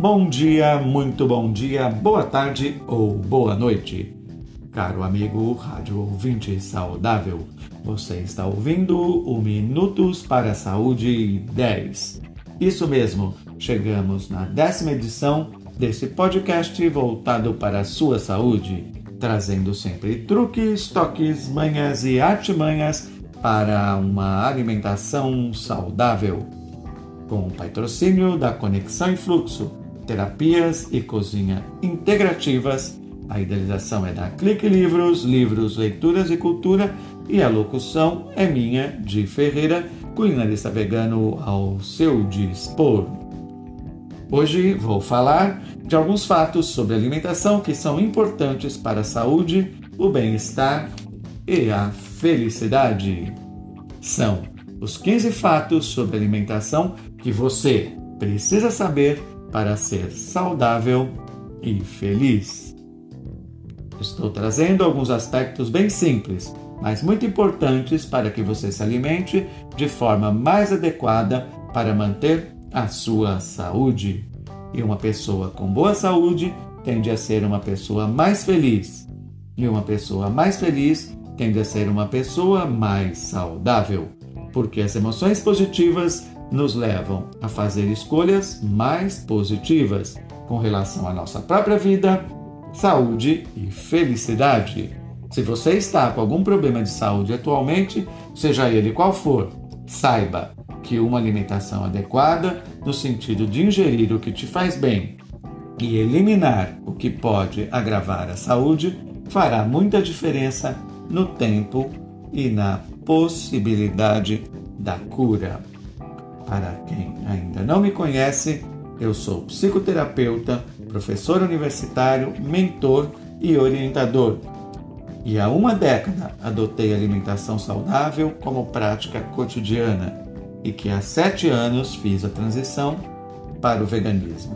Bom dia, muito bom dia, boa tarde ou boa noite. Caro amigo rádio ouvinte saudável, você está ouvindo o Minutos para a Saúde 10. Isso mesmo, chegamos na décima edição desse podcast voltado para a sua saúde, trazendo sempre truques, toques, manhas e artimanhas para uma alimentação saudável. Com o patrocínio da Conexão em Fluxo, terapias e cozinha integrativas, a idealização é da Clique Livros, livros, leituras e cultura, e a locução é minha, de Ferreira, culinarista vegano ao seu dispor. Hoje vou falar de alguns fatos sobre alimentação que são importantes para a saúde, o bem-estar e a felicidade. São os 15 fatos sobre alimentação que você precisa saber para ser saudável e feliz. Estou trazendo alguns aspectos bem simples, mas muito importantes para que você se alimente de forma mais adequada para manter a sua saúde. E uma pessoa com boa saúde tende a ser uma pessoa mais feliz. E uma pessoa mais feliz tende a ser uma pessoa mais saudável, porque as emoções positivas nos levam a fazer escolhas mais positivas com relação à nossa própria vida, saúde e felicidade. Se você está com algum problema de saúde atualmente, seja ele qual for, saiba que uma alimentação adequada, no sentido de ingerir o que te faz bem e eliminar o que pode agravar a saúde, fará muita diferença no tempo e na possibilidade da cura. Para quem ainda não me conhece, eu sou psicoterapeuta, professor universitário, mentor e orientador. E há uma década adotei alimentação saudável como prática cotidiana e que há sete anos fiz a transição para o veganismo.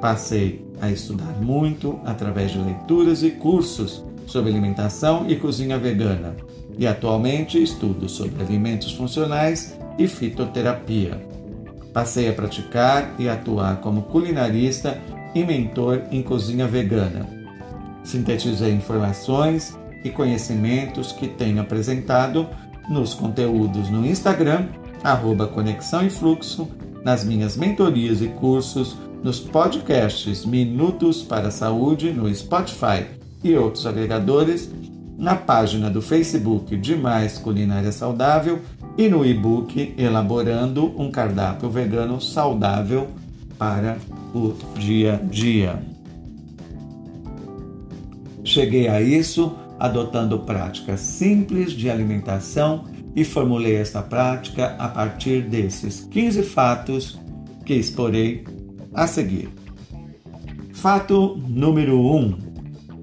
Passei a estudar muito através de leituras e cursos sobre alimentação e cozinha vegana e atualmente estudo sobre alimentos funcionais e fitoterapia. Passei a praticar e atuar como culinarista e mentor em cozinha vegana. Sintetizei informações e conhecimentos que tenho apresentado nos conteúdos no Instagram, arroba Conexão e Fluxo, nas minhas mentorias e cursos, nos podcasts Minutos para a Saúde no Spotify e outros agregadores, na página do Facebook de Mais Culinária Saudável e no e-book Elaborando um Cardápio Vegano Saudável para o Dia a Dia. Cheguei a isso adotando práticas simples de alimentação e formulei esta prática a partir desses 15 fatos que exporei a seguir. Fato número 1: um,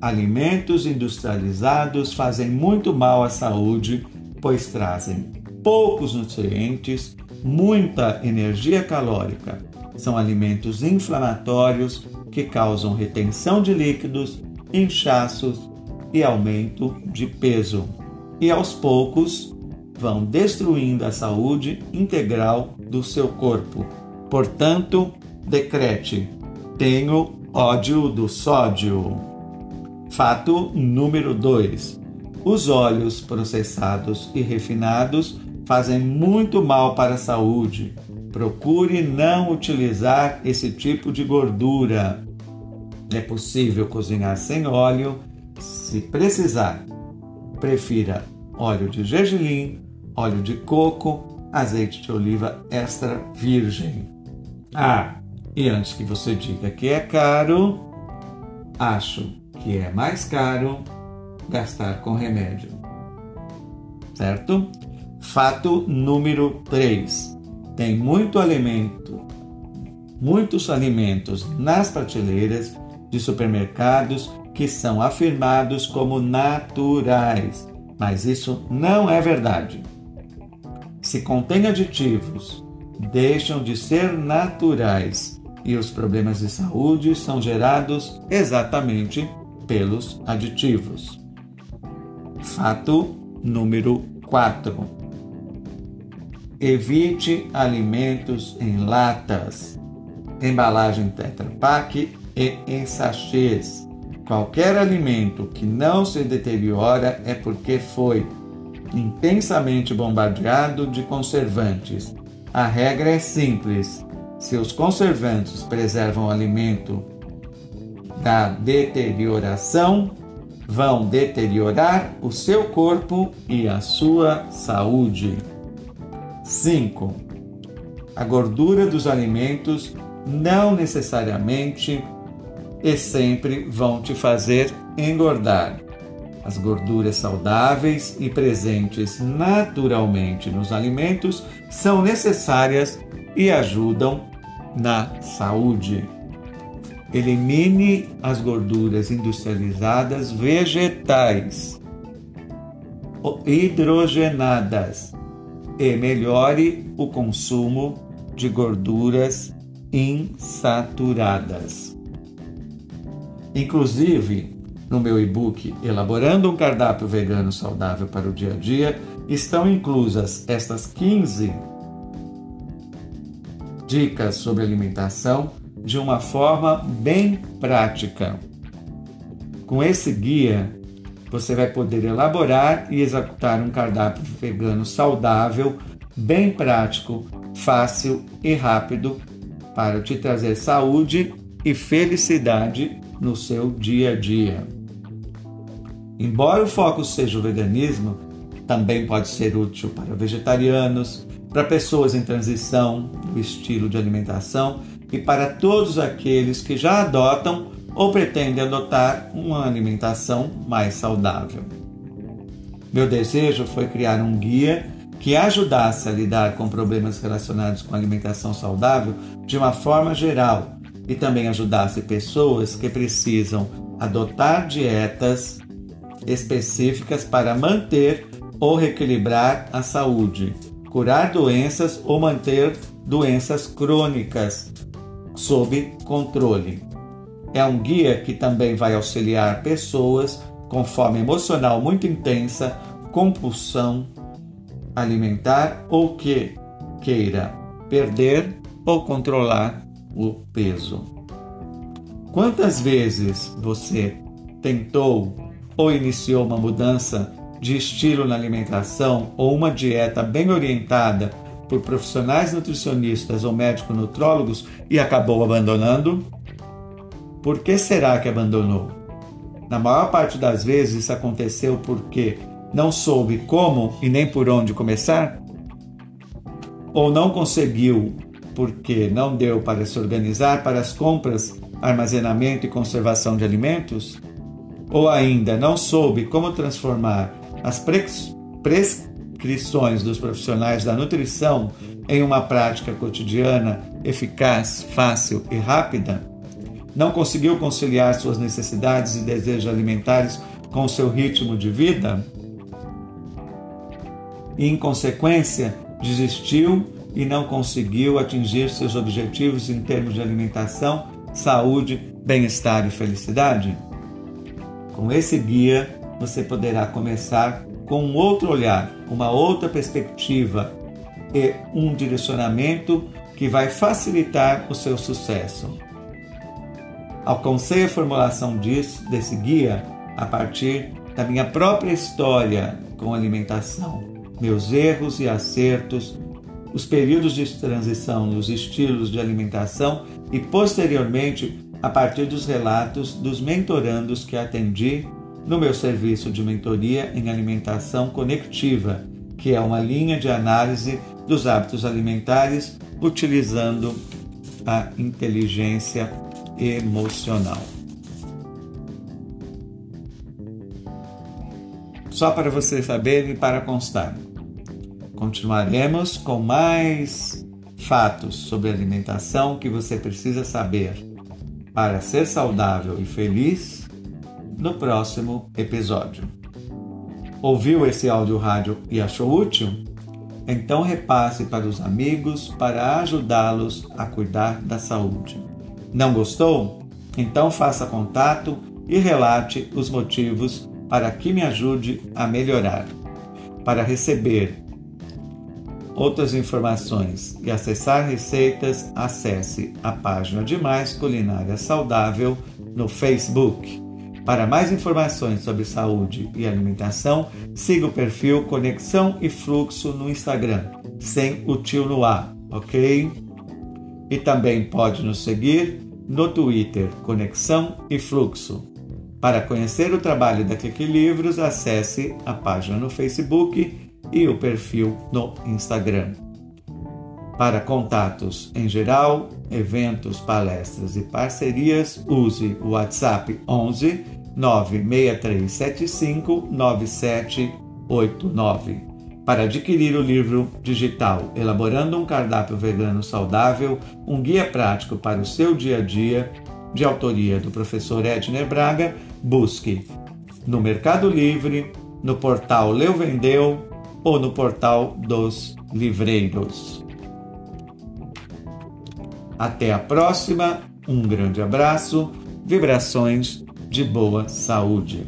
alimentos industrializados fazem muito mal à saúde, pois trazem poucos nutrientes, muita energia calórica. São alimentos inflamatórios que causam retenção de líquidos, inchaços e aumento de peso. E aos poucos vão destruindo a saúde integral do seu corpo. Portanto, decrete: tenho ódio do sódio. Fato número 2. Os óleos processados e refinados fazem muito mal para a saúde. Procure não utilizar esse tipo de gordura. É possível cozinhar sem óleo, se precisar. Prefira óleo de gergelim, óleo de coco, azeite de oliva extra virgem. Ah, e antes que você diga que é caro, acho que é mais caro gastar com remédio. Certo? Fato número 3. Tem muito alimento, muitos alimentos nas prateleiras de supermercados que são afirmados como naturais, mas isso não é verdade. Se contém aditivos, deixam de ser naturais e os problemas de saúde são gerados exatamente pelos aditivos. Fato número 4. Evite alimentos em latas. embalagem Tetra Pak e em sachês. Qualquer alimento que não se deteriora é porque foi intensamente bombardeado de conservantes. A regra é simples: se os conservantes preservam o alimento da deterioração, vão deteriorar o seu corpo e a sua saúde. 5. A gordura dos alimentos não necessariamente e sempre vão te fazer engordar. As gorduras saudáveis e presentes naturalmente nos alimentos são necessárias e ajudam na saúde. Elimine as gorduras industrializadas vegetais hidrogenadas e melhore o consumo de gorduras insaturadas. Inclusive, no meu e-book Elaborando um Cardápio Vegano Saudável para o Dia a Dia, estão inclusas estas 15 dicas sobre alimentação de uma forma bem prática. Com esse guia, você vai poder elaborar e executar um cardápio vegano saudável, bem prático, fácil e rápido para te trazer saúde e felicidade no seu dia a dia. Embora o foco seja o veganismo, também pode ser útil para vegetarianos, para pessoas em transição no estilo de alimentação e para todos aqueles que já adotam ou pretendem adotar uma alimentação mais saudável. Meu desejo foi criar um guia que ajudasse a lidar com problemas relacionados com alimentação saudável de uma forma geral e também ajudasse pessoas que precisam adotar dietas específicas para manter ou reequilibrar a saúde, curar doenças ou manter doenças crônicas sob controle. É um guia que também vai auxiliar pessoas com fome emocional muito intensa, compulsão alimentar ou que queira perder ou controlar o peso. Quantas vezes você tentou ou iniciou uma mudança de estilo na alimentação ou uma dieta bem orientada por profissionais nutricionistas ou médicos nutrólogos e acabou abandonando? Por que será que abandonou? Na maior parte das vezes isso aconteceu porque não soube como e nem por onde começar? Ou não conseguiu porque não deu para se organizar para as compras, armazenamento e conservação de alimentos? Ou ainda não soube como transformar as prescrições dos profissionais da nutrição em uma prática cotidiana eficaz, fácil e rápida? Não conseguiu conciliar suas necessidades e desejos alimentares com o seu ritmo de vida? E, em consequência, desistiu e não conseguiu atingir seus objetivos em termos de alimentação, saúde, bem-estar e felicidade? Com esse guia, você poderá começar com um outro olhar, uma outra perspectiva e um direcionamento que vai facilitar o seu sucesso. Alcancei a formulação disso, desse guia a partir da minha própria história com alimentação, meus erros e acertos, os períodos de transição nos estilos de alimentação e, posteriormente, a partir dos relatos dos mentorandos que atendi no meu serviço de mentoria em alimentação conectiva, que é uma linha de análise dos hábitos alimentares utilizando a inteligência emocional. Só para você saber e para constar. Continuaremos com mais fatos sobre alimentação que você precisa saber para ser saudável e feliz no próximo episódio. Ouviu esse áudio rádio e achou útil? Então repasse para os amigos para ajudá-los a cuidar da saúde. Não gostou? Então faça contato e relate os motivos para que me ajude a melhorar. Para receber outras informações e acessar receitas, acesse a página de Mais Culinária Saudável no Facebook. Para mais informações sobre saúde e alimentação, siga o perfil Conexão e Fluxo no Instagram, sem o tio no ar, ok? E também pode nos seguir no Twitter Conexão e Fluxo. Para conhecer o trabalho da Kiki Livros, acesse a página no Facebook e o perfil no Instagram. Para contatos em geral, eventos, palestras e parcerias, use o WhatsApp 11 96375 9789. Para adquirir o livro digital Elaborando um Cardápio Vegano Saudável, um guia prático para o seu dia a dia, de autoria do professor Edner Braga, busque no Mercado Livre, no portal Leu Vendeu ou no portal dos Livreiros. Até a próxima, um grande abraço, vibrações de boa saúde.